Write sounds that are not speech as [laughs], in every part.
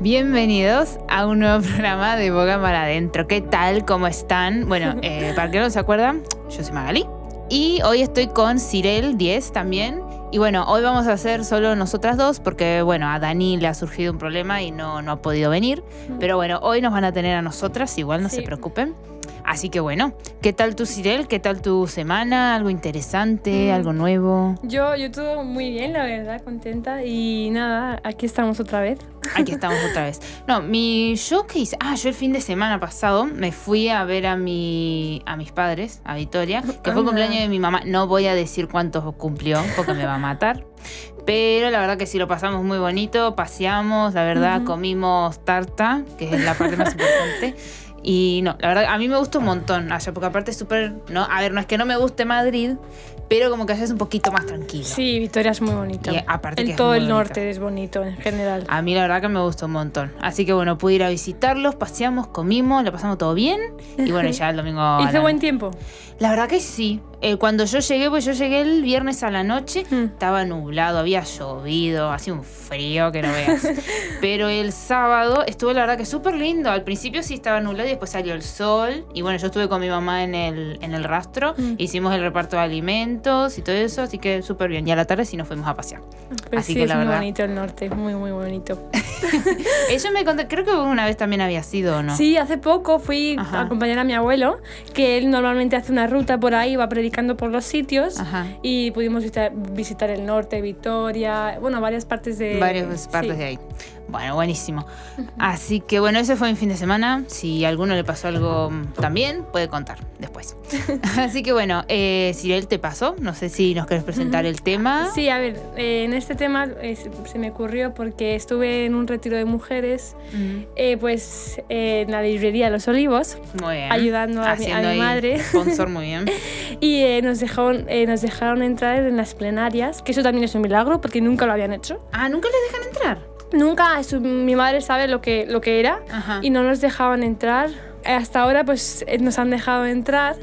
Bienvenidos a un nuevo [laughs] programa de Boga para Adentro. ¿Qué tal? ¿Cómo están? Bueno, [laughs] eh, para que no se acuerdan, yo soy Magali. Y hoy estoy con Cirel 10 también. Y bueno, hoy vamos a hacer solo nosotras dos porque, bueno, a Dani le ha surgido un problema y no, no ha podido venir. Pero bueno, hoy nos van a tener a nosotras, igual no se preocupen. Así que bueno, ¿qué tal tu Cirel? ¿Qué tal tu semana? ¿Algo interesante? Mm. ¿Algo nuevo? Yo, yo todo muy bien, la verdad, contenta. Y nada, aquí estamos otra vez. Aquí estamos otra vez. No, mi hice. Ah, yo el fin de semana pasado me fui a ver a mi a mis padres, a Victoria, que fue el cumpleaños de mi mamá. No voy a decir cuántos cumplió porque me va a matar. Pero la verdad que sí lo pasamos muy bonito, paseamos, la verdad Ujú. comimos tarta, que es la parte más importante. Y no, la verdad, a mí me gusta un montón allá, porque aparte es súper, no, a ver, no es que no me guste Madrid, pero como que allá es un poquito más tranquilo. Sí, Victoria es muy bonito. Y aparte que En es todo muy el bonito. norte es bonito en general. A mí la verdad que me gustó un montón. Así que bueno, pude ir a visitarlos, paseamos, comimos, lo pasamos todo bien. Y bueno, [laughs] ya el domingo... ¿Hizo la- buen tiempo? La verdad que sí. Eh, cuando yo llegué, pues yo llegué el viernes a la noche, Mm. estaba nublado, había llovido, hacía un frío que no veas. [laughs] Pero el sábado estuvo la verdad que súper lindo. Al principio sí estaba nublado y después salió el sol. Y bueno, yo estuve con mi mamá en el, en el rastro, Mm. hicimos el reparto de alimentos y todo eso, así que súper bien. Y a la tarde sí nos fuimos a pasear. Así sí, que es la muy verdad- bonito el norte, muy, muy bonito. [laughs] Ella me contó, creo que una vez también había sido, ¿o no? Sí, hace poco fui Ajá. a acompañar a mi abuelo, que él normalmente hace una ruta por ahí, va predicando por los sitios. Ajá. Y pudimos visitar, visitar el norte, Victoria, bueno, varias partes de... varias partes sí. de ahí. Bueno, buenísimo. Así que bueno, ese fue mi fin de semana. Si a alguno le pasó algo mm, también, puede contar después. [laughs] Así que bueno, eh, Cirel te pasó. No sé si nos querés presentar el tema. Sí, a ver, eh, en este tema eh, se- me ocurrió porque estuve en un retiro de mujeres, Mm, eh, pues en la librería Los Olivos, Muy bien. ayudando a mi- a mi madre. Sponsor, muy bien. [laughs] y eh, nos, dejaron, eh, nos dejaron entrar en las plenarias, que eso también es un milagro porque nunca lo habían hecho. Ah, ¿nunca les dejan entrar? Nunca, eso- mi madre sabe lo que, lo que era Ajá. y no nos dejaban entrar. Hasta ahora pues eh, nos han dejado entrar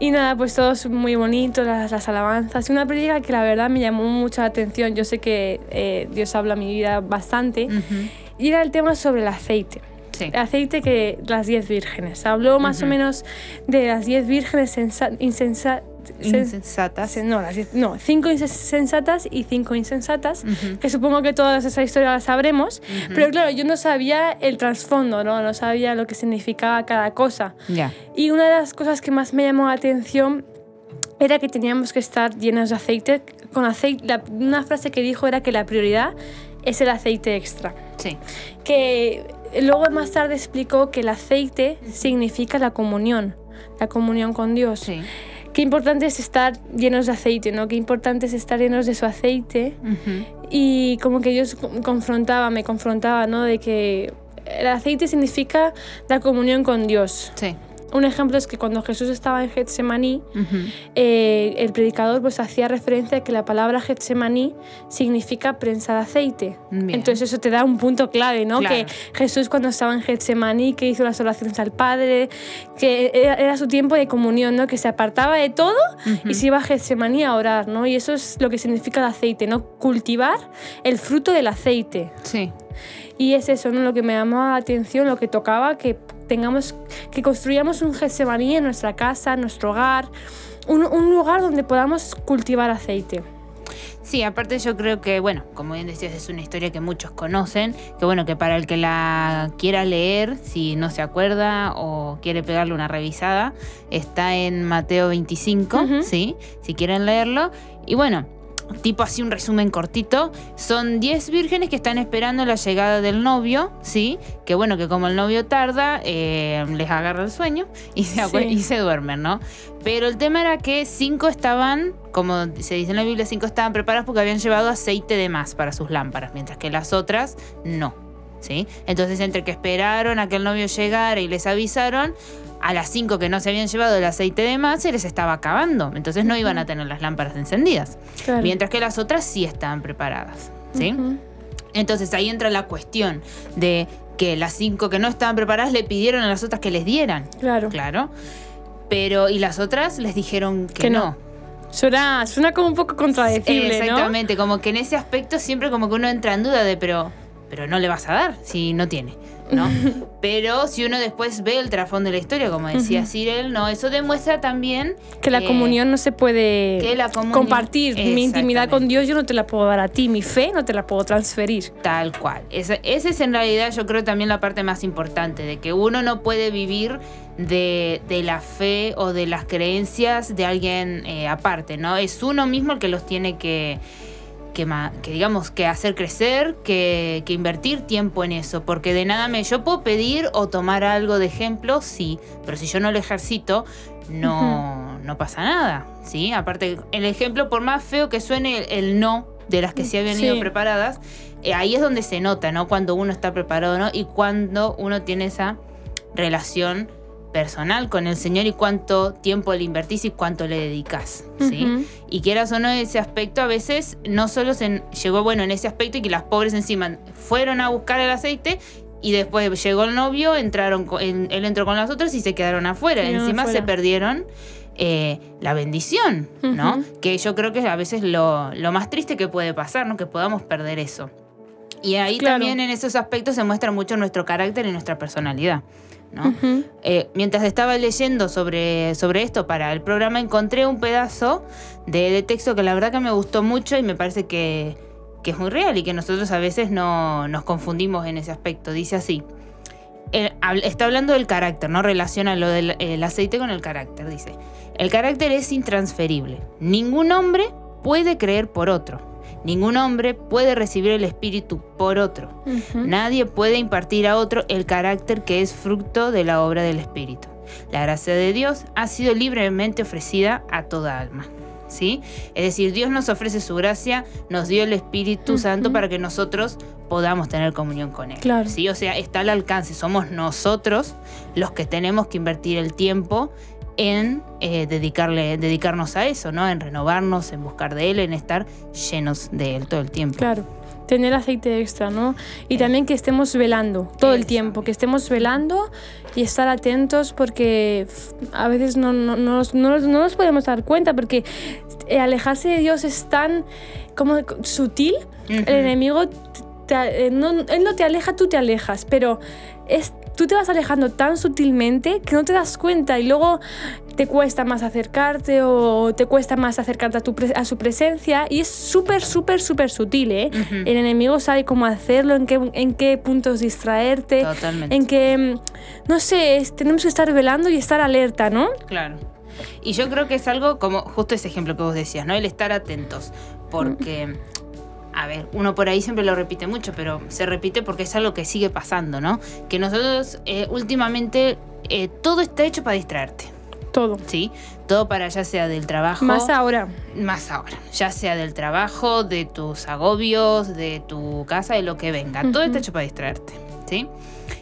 y nada, pues todo es muy bonito, las, las alabanzas. Y una predica que la verdad me llamó mucho la atención. Yo sé que eh, Dios habla mi vida bastante. Ujú. Y era el tema sobre el aceite. Sí. Aceite que las diez vírgenes. Habló más o menos de las diez vírgenes sensa- insensa- sen- Insensatas. sen- no, las no, cinco insensatas y cinco insensatas. Que supongo que todas esa historia la sabremos. Pero claro, yo no sabía el trasfondo, ¿no? No sabía lo que significaba cada cosa. Ya. Y una de las cosas que más me llamó la atención era que teníamos que estar llenos de aceite. Con aceite la- una frase que dijo era que la prioridad es el aceite extra. Sí. Que luego más tarde explicó que el aceite significa la comunión, la comunión con Dios. Sí. Qué importante es estar llenos de aceite, ¿no? Qué importante es estar llenos de su aceite. Y como que Dios confrontaba, me confrontaba, ¿no? De que el aceite significa la comunión con Dios. Sí. Un ejemplo es que cuando Jesús estaba en Getsemaní, eh, el predicador pues hacía referencia a que la palabra Getsemaní significa prensa de aceite. Bien. Entonces eso te da un punto clave, ¿no? Claro. Que Jesús cuando estaba en Getsemaní, que hizo las oraciones al Padre, que era, era su tiempo de comunión, ¿no? Que se apartaba de todo y se iba a Getsemaní a orar, ¿no? Y eso es lo que significa el aceite, ¿no? Cultivar el fruto del aceite. Sí. Y es eso, ¿no? Lo que me llamó la atención, lo que tocaba, que tengamos, que construyamos un Getsemaní en nuestra casa, en nuestro hogar, un, un lugar donde podamos cultivar aceite. Sí, aparte yo creo que, bueno, como bien decías, es una historia que muchos conocen, que bueno, que para el que la quiera leer, si no se acuerda o quiere pegarle una revisada, está en Mateo 25, Ujú. ¿sí? Si quieren leerlo. Y bueno, tipo así un resumen cortito, son 10 vírgenes que están esperando la llegada del novio, ¿sí? Que bueno, que como el novio tarda, eh, les agarra el sueño y se, Sí. y se duermen, ¿no? Pero el tema era que cinco estaban, como se dice en la Biblia, cinco estaban preparadas porque habían llevado aceite de más para sus lámparas, mientras que las otras no. ¿Sí? Entonces, entre que esperaron a que el novio llegara y les avisaron, a las cinco que no se habían llevado el aceite de más se les estaba acabando. Entonces no iban a tener las lámparas encendidas. Claro. Mientras que las otras sí estaban preparadas. ¿Sí? Entonces ahí entra la cuestión de que las cinco que no estaban preparadas le pidieron a las otras que les dieran. Claro. Claro. Pero, y las otras les dijeron que, Que no. no. Suena, suena como un poco contradecible, ¿no? Exactamente, como que en ese aspecto siempre como que uno entra en duda de, pero pero no le vas a dar si no tiene. ¿no? [laughs] Pero si uno después ve el trasfondo de la historia, como decía Cyril, no, eso demuestra también que la eh, comunión no se puede que la comunión- compartir. Mi intimidad con. Dios yo no te la puedo dar a ti, mi fe no te la puedo transferir. Tal cual. Esa, esa es en realidad yo creo también la parte más importante, de que uno no puede vivir de, de la fe o de las creencias de alguien eh, aparte, ¿no? Es uno mismo el que los tiene que, que, digamos, que hacer crecer, que, que invertir tiempo en eso, porque de nada me... Yo puedo pedir o tomar algo de ejemplo, sí, pero si yo no lo ejercito, no, no pasa nada, ¿sí? Aparte, el ejemplo, por más feo que suene el, el no de las que se habían ido Sí. preparadas, eh, ahí es donde se nota, ¿no? Cuando uno está preparado no y cuando uno tiene esa relación personal con el Señor y cuánto tiempo le invertís y cuánto le dedicas, ¿sí? Y quieras o no, ese aspecto a veces no solo se llegó bueno en ese aspecto y que las pobres encima fueron a buscar el aceite y después llegó el novio, entraron, con- él, él entró con las otras y se quedaron afuera. Encima se perdieron eh, la bendición. Que yo creo que es a veces lo, lo más triste que puede pasar, ¿no? Que podamos perder eso. Y ahí Claro. también en esos aspectos se muestra mucho nuestro carácter y nuestra personalidad. Eh, mientras estaba leyendo sobre, sobre esto para el programa, encontré un pedazo de, de texto que la verdad que me gustó mucho y me parece que, que es muy real y que nosotros a veces no nos confundimos en ese aspecto. Dice así. Está hablando del carácter, ¿no? Relaciona lo del el aceite con el carácter. Dice, el carácter es intransferible. Ningún hombre puede creer por otro. Ningún hombre puede recibir el espíritu por otro. Nadie puede impartir a otro el carácter que es fruto de la obra del Espíritu. La gracia de Dios ha sido libremente ofrecida a toda alma. ¿Sí? Es decir, Dios nos ofrece su gracia, nos dio el Espíritu. Santo para que nosotros podamos tener comunión con Él. Claro. ¿Sí? O sea, está al alcance. Somos nosotros los que tenemos que invertir el tiempo en eh, dedicarle, dedicarnos a eso, ¿no? En renovarnos, en buscar de Él, en estar llenos de Él todo el tiempo. Claro. Tener aceite extra, ¿no? Y también que estemos velando todo el tiempo, que estemos velando y estar atentos porque a veces no, no, no no no nos podemos dar cuenta porque eh, alejarse de Dios es tan como sutil. Ujú. El enemigo, te- eh, no, él no te aleja, tú te alejas, pero es, tú te vas alejando tan sutilmente que no te das cuenta y luego te cuesta más acercarte o te cuesta más acercarte a, tu a su presencia y es súper, súper, súper sutil, ¿eh? El enemigo sabe cómo hacerlo, en qué, en qué puntos distraerte, Totalmente. en qué, mm, no sé, es- tenemos que estar velando y estar alerta, ¿no? Claro. Y yo creo que es algo como justo ese ejemplo que vos decías, ¿no? El estar atentos. Porque, a ver, uno por ahí siempre lo repite mucho, pero se repite porque es algo que sigue pasando, ¿no? Que nosotros eh, últimamente eh, todo está hecho para distraerte, Todo. ¿sí? Todo para ya sea del trabajo. Más ahora. más ahora, ya sea del trabajo, de tus agobios, de tu casa, de lo que venga. Todo está hecho para distraerte, ¿sí?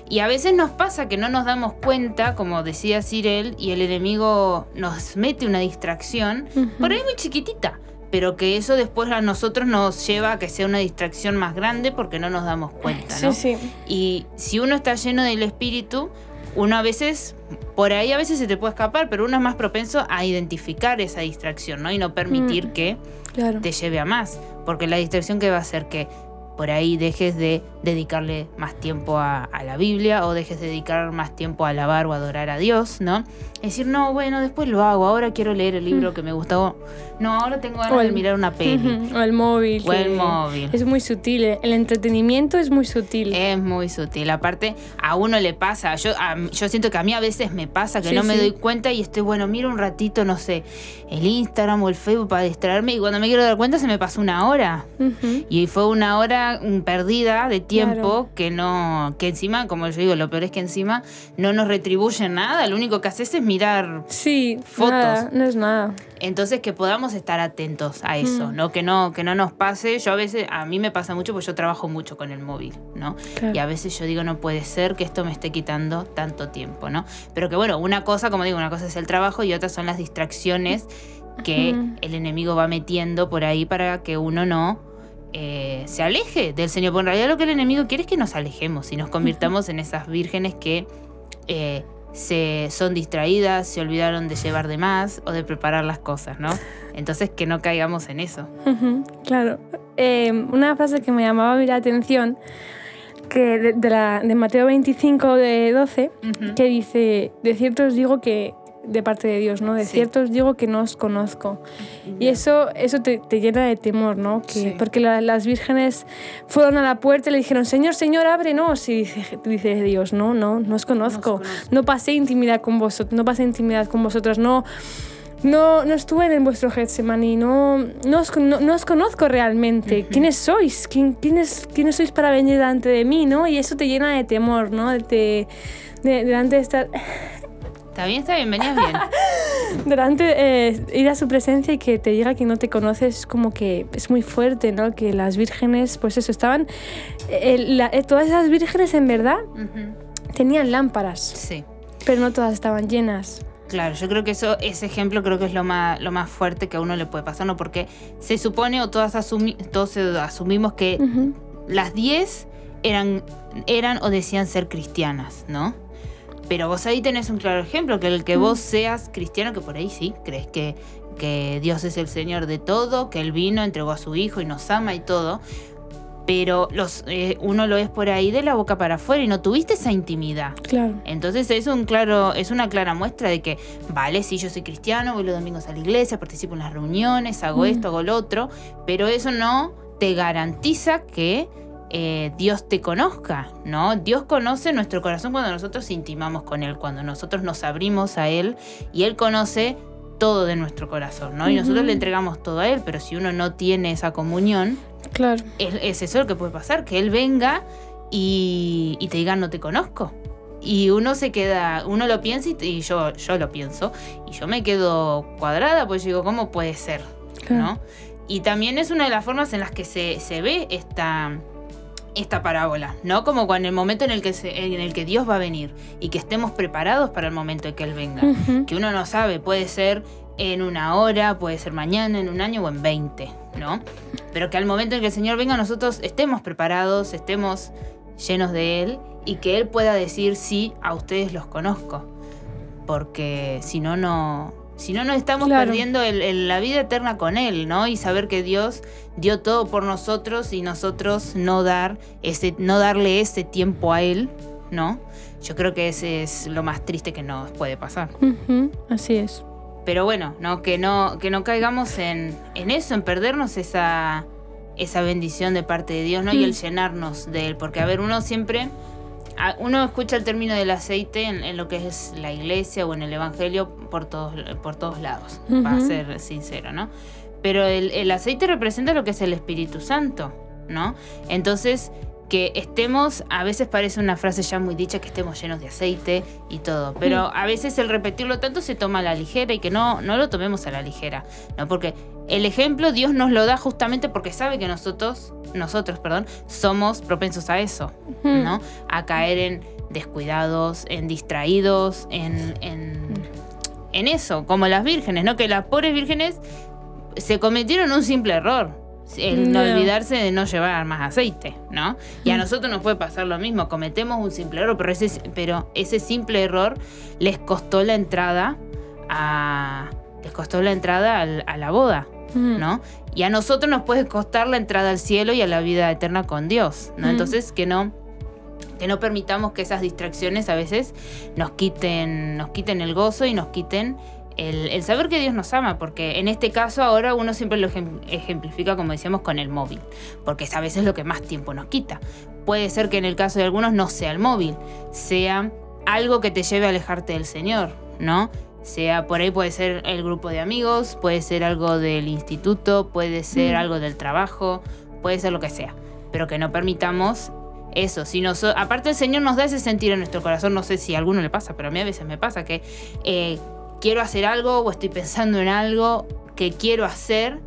Y a veces nos pasa que no nos damos cuenta, como decía Cyril, y el enemigo nos mete una distracción, por ahí muy chiquitita, pero que eso después a nosotros nos lleva a que sea una distracción más grande porque no nos damos cuenta, ¿no? Sí, sí. Y si uno está lleno del espíritu, uno a veces, por ahí a veces se te puede escapar, pero uno es más propenso a identificar esa distracción, ¿no? Y no permitir Mm. que Claro. te lleve a más. Porque la distracción que va a hacer que por ahí dejes de dedicarle más tiempo a, a la Biblia o dejes de dedicar más tiempo a alabar o adorar a Dios, ¿no? Es decir, no, bueno, después lo hago, ahora quiero leer el libro que me gustó. No, ahora tengo ganas el- de mirar una peli. [laughs] O el móvil. O el móvil. Es muy sutil. eh. El entretenimiento es muy sutil. Es muy sutil. Aparte, a uno le pasa. Yo, a- yo siento que a mí a veces me pasa que Sí, no me sí. doy cuenta y estoy, bueno, miro un ratito, no sé, el Instagram o el Facebook para distraerme y cuando me quiero dar cuenta se me pasó una hora. Y fue una hora perdida de tiempo Claro. que no, que encima, como yo digo, lo peor es que encima no nos retribuye nada. Lo único que haces es mirar. Sí, Fotos. nada, no es nada. Entonces que podamos estar atentos a eso, Mm. ¿no? Que no, que no nos pase. Yo a veces, a mí me pasa mucho porque yo trabajo mucho con el móvil, ¿no? Claro. Y a veces yo digo, no puede ser que esto me esté quitando tanto tiempo, ¿no? Pero que bueno, una cosa, como digo, una cosa es el trabajo y otra son las distracciones que el enemigo va metiendo por ahí para que uno no eh, se aleje del Señor. Porque en realidad lo que el enemigo quiere es que nos alejemos y nos convirtamos en esas vírgenes que eh, se son distraídas, se olvidaron de llevar de más o de preparar las cosas, ¿no? Entonces que no caigamos en eso. Claro. Eh, una frase que me llamaba la atención que de, de la, de Mateo 25, de 12, Ujú. que dice, de cierto os digo que, de parte de Dios, ¿no? De Sí. cierto os digo que no os conozco. Y eso, eso te, te llena de temor, ¿no? Que, Sí. Porque la- las vírgenes fueron a la puerta y le dijeron, Señor, Señor, ábrenos. Y dice, dice Dios, no, no, no os conozco. conozco. No pasé intimidad con vosotros, no pasé intimidad con vosotros, no... No, no estuve en vuestro Getsemaní, no, no, os, no, no os conozco realmente. ¿Quiénes sois? ¿Quién, quiénes, ¿Quiénes sois para venir delante de mí? ¿no? Y eso te llena de temor, ¿no? De, de- delante de estar, Está bien, está bien, venías bien. [laughs] delante eh, ir a su presencia y que te diga que no te conoces es como que es muy fuerte no que las vírgenes pues eso estaban eh, la- eh, todas esas vírgenes en verdad Ujú. tenían lámparas Sí. pero no todas estaban llenas Claro, yo creo que eso, ese ejemplo creo que es lo más, lo más fuerte que a uno le puede pasar, ¿no? Porque se supone o todas asumi- todos asumimos que Ujú. las 10 eran, eran o decían ser cristianas, ¿no? Pero vos ahí tenés un claro ejemplo, que el que Mm. vos seas cristiano, que por ahí sí, crees que, que Dios es el Señor de todo, que Él vino, entregó a su Hijo y nos ama y todo, pero los, eh, uno lo es por ahí de la boca para afuera y no tuviste esa intimidad. claro Entonces es un claro, es una clara muestra de que, vale, sí, yo soy cristiano, voy los domingos a la iglesia, participo en las reuniones, hago Mm. esto, hago lo otro, pero eso no te garantiza que eh, Dios te conozca, ¿no? Dios conoce nuestro corazón cuando nosotros intimamos con Él, cuando nosotros nos abrimos a Él y Él conoce todo de nuestro corazón, ¿no? Y nosotros le entregamos todo a Él, pero si uno no tiene esa comunión, claro es, es eso lo que puede pasar, que él venga y, y te diga no te conozco. Y uno se queda, uno lo piensa y, yo, yo lo pienso, y yo me quedo cuadrada, pues digo, ¿cómo puede ser? claro ¿No? Y también es una de las formas en las que se, se ve esta, esta parábola, ¿no? Como cuando en el momento en el, que se- en el que Dios va a venir y que estemos preparados para el momento de que Él venga que uno no sabe, puede ser en una hora, puede ser mañana, en un año o en 20, ¿no? Pero que al momento en que el Señor venga nosotros estemos preparados, estemos llenos de Él y que Él pueda decir, sí, a ustedes los conozco. Porque si no, no... Si no, nos estamos Claro. perdiendo el- el- la vida eterna con Él, ¿no? Y saber que Dios dio todo por nosotros y nosotros no, dar ese, no darle ese tiempo a Él, ¿no? Yo creo que ese es lo más triste que nos puede pasar. Así es Pero bueno, no, que no, que no caigamos en, en eso, en perdernos esa, esa bendición de parte de Dios, ¿no? Y Mm. el llenarnos de él. Porque, a ver, uno siempre. Uno escucha el término del aceite en, en lo que es la iglesia o en el evangelio por todos, por todos lados, para ser sincero, ¿no? Pero el, el aceite representa lo que es el Espíritu Santo, ¿no? Entonces, que estemos, a veces parece una frase ya muy dicha, que estemos llenos de aceite y todo, pero a veces el repetirlo tanto se toma a la ligera y que no, no lo tomemos a la ligera, ¿no? Porque el ejemplo Dios nos lo da justamente porque sabe que nosotros, nosotros, perdón, somos propensos a eso. ¿no? A caer en descuidados, en distraídos, en, en, en eso, como las vírgenes, ¿no? Que las pobres vírgenes se cometieron un simple error. El no olvidarse de no llevar más aceite, ¿no? Y a nosotros nos puede pasar lo mismo, cometemos un simple error, pero ese, pero ese simple error les costó la entrada a. les costó la entrada al- a la boda. ¿No? Y a nosotros nos puede costar la entrada al cielo y a la vida eterna con Dios, ¿no? Mm. Entonces que no que no permitamos que esas distracciones a veces nos quiten nos quiten el gozo y nos quiten el, el saber que Dios nos ama, porque en este caso ahora uno siempre lo ejem- ejemplifica, como decíamos, con el móvil, porque es a veces lo que más tiempo nos quita. Puede ser que en el caso de algunos no sea el móvil, sea algo que te lleve a alejarte del Señor, ¿no? Sea por ahí puede ser el grupo de amigos, puede ser algo del instituto, puede ser Mm. algo del trabajo, puede ser lo que sea, pero que no permitamos eso. Si nos, aparte el Señor nos da ese sentir en nuestro corazón, no sé si a alguno le pasa, pero a mí a veces me pasa que eh, quiero hacer algo o estoy pensando en algo que quiero hacer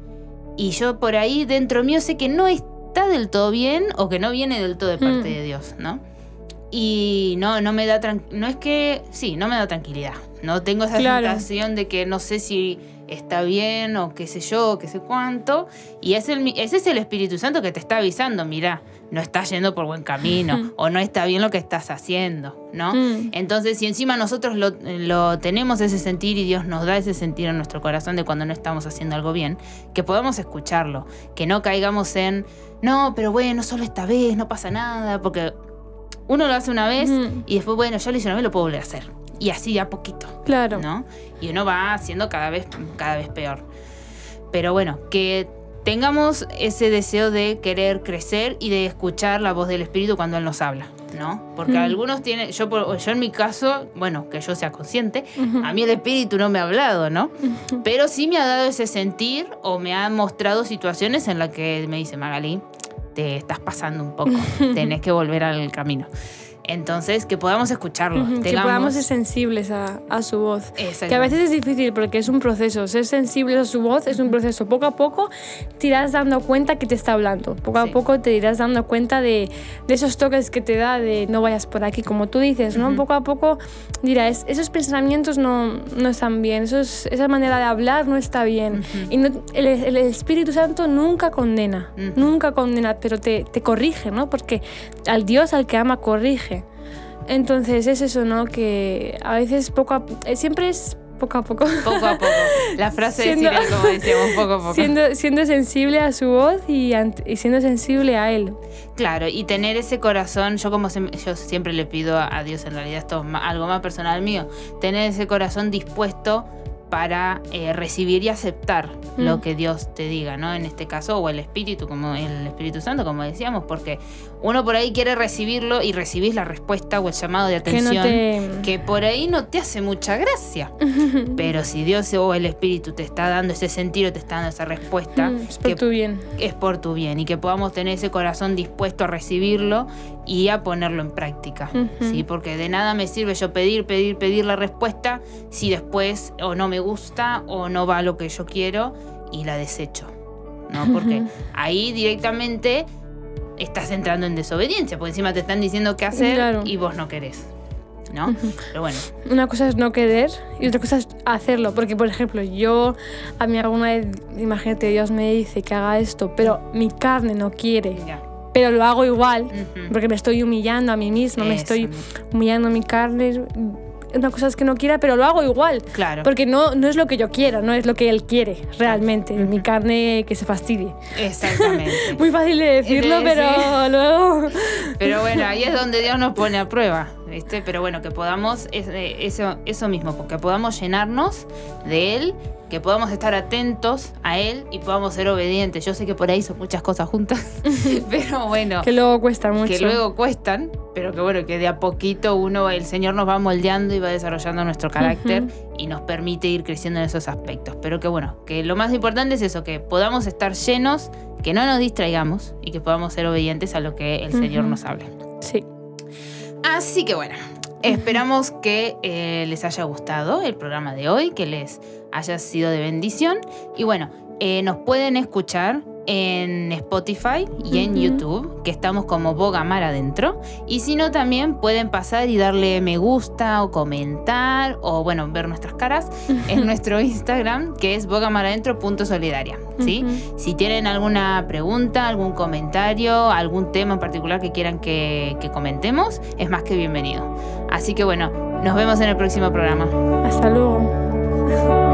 y yo por ahí dentro mío sé que no está del todo bien o que no viene del todo de parte Mm. de Dios, ¿no? Y no, no me da no es que, sí, no me da tranquilidad. No tengo esa Claro. sensación de que no sé si está bien o qué sé yo, qué sé cuánto. Y es el ese es el Espíritu Santo que te está avisando, mira, no estás yendo por buen camino [laughs] o no está bien lo que estás haciendo, ¿no? Mm. Entonces, si encima nosotros lo, lo tenemos ese sentir y Dios nos da ese sentir en nuestro corazón de cuando no estamos haciendo algo bien, que podamos escucharlo, que no caigamos en, no, pero bueno, solo esta vez, no pasa nada, porque uno lo hace una vez Ujú. y después, bueno, ya lo hice una vez, lo puedo volver a hacer. Y así de a poquito. Claro. ¿no? Y uno va haciendo cada vez, cada vez peor. Pero bueno, que tengamos ese deseo de querer crecer y de escuchar la voz del Espíritu cuando Él nos habla, ¿no? Porque Mm. algunos tienen, yo, yo en mi caso, bueno, que yo sea consciente, a mí el Espíritu no me ha hablado, ¿no? [laughs] Pero sí me ha dado ese sentir o me ha mostrado situaciones en las que me dice, Magali, te estás pasando un poco, [laughs] tenés que volver al camino. Entonces, que podamos escucharlo. Ujú, Que tengamos- podamos ser sensibles a, a su voz. Que a veces es difícil porque es un proceso. Ser sensibles a su voz es un proceso. Poco a poco te irás dando cuenta que te está hablando. Poco Sí. a poco te irás dando cuenta de, de esos toques que te da de no vayas por aquí, como tú dices, ¿no? Ujú. Poco a poco dirás, esos pensamientos no, no están bien, esos, esa manera de hablar no está bien. Ujú. Y no- el, el Espíritu Santo nunca condena, nunca condena, pero te, te corrige, ¿no? Porque al Dios al que ama corrige. Entonces es eso, ¿no? Que a veces poco a, eh, siempre es poco a poco. Poco a poco. La [laughs] frase Siendo- de Cyril, como decíamos, poco a poco. Siendo, siendo sensible a su voz y, siendo sensible a él. Claro, y tener ese corazón, yo como se- yo siempre le pido a Dios, en realidad esto es algo más personal mío, tener ese corazón dispuesto para eh, recibir y aceptar Mm. lo que Dios te diga, ¿no? En este caso, o el Espíritu, como el Espíritu Santo, como decíamos, porque uno por ahí quiere recibirlo y recibís la respuesta o el llamado de Que no atención te... que por ahí no te hace mucha gracia. [laughs] Pero si Dios o el Espíritu te está dando ese sentido, te está dando esa respuesta, Mm, es por que tu bien. es por tu bien y que podamos tener ese corazón dispuesto a recibirlo y a ponerlo en práctica. Ujú. ¿sí? Porque de nada me sirve yo pedir, pedir, pedir la respuesta si después o no me gusta o no va a lo que yo quiero y la desecho. ¿no? Porque Ujú. ahí directamente estás entrando en desobediencia, porque encima te están diciendo qué hacer Claro. y vos no querés. ¿no? Ujú. Pero bueno, Una cosa es no querer y otra cosa es hacerlo. Porque, por ejemplo, yo, a mí alguna vez, imagínate, Dios me dice que haga esto, pero mi carne no quiere, ya. Pero lo hago igual. Porque me estoy humillando a mí misma, me Eso estoy mismo. humillando a mi carne. Una cosa es que no quiera, pero lo hago igual. Claro. Porque no, no es lo que yo quiero, no es lo que él quiere realmente. Mi carne que se fastidie. Exactamente. [laughs] Muy fácil de decirlo, Sí. pero luego. Pero bueno, ahí es donde Dios nos pone a prueba, ¿viste? Pero bueno, que podamos, eh, eso, eso mismo, porque podamos llenarnos de Él, que podamos estar atentos a Él y podamos ser obedientes. Yo sé que por ahí son muchas cosas juntas, [laughs] pero bueno, Que luego cuesta mucho. que luego cuestan, pero que bueno, que de a poquito uno, el Señor nos va moldeando y va desarrollando nuestro carácter y nos permite ir creciendo en esos aspectos. Pero que bueno, que lo más importante es eso, que podamos estar llenos, que no nos distraigamos y que podamos ser obedientes a lo que el Señor Ujú. nos hable. Sí. Así que bueno, esperamos que eh, les haya gustado el programa de hoy, que les haya sido de bendición. Y bueno, eh, nos pueden escuchar en Spotify y en. YouTube, que estamos como Boga Mar adentro. Y si no, también pueden pasar y darle me gusta o comentar o bueno, ver nuestras caras [laughs] en nuestro Instagram, que es bogamaradentro.solidaria. ¿sí? Ujú. Si tienen alguna pregunta, algún comentario, algún tema en particular que quieran que, que comentemos, es más que bienvenido. Así que bueno, nos vemos en el próximo programa. Hasta luego.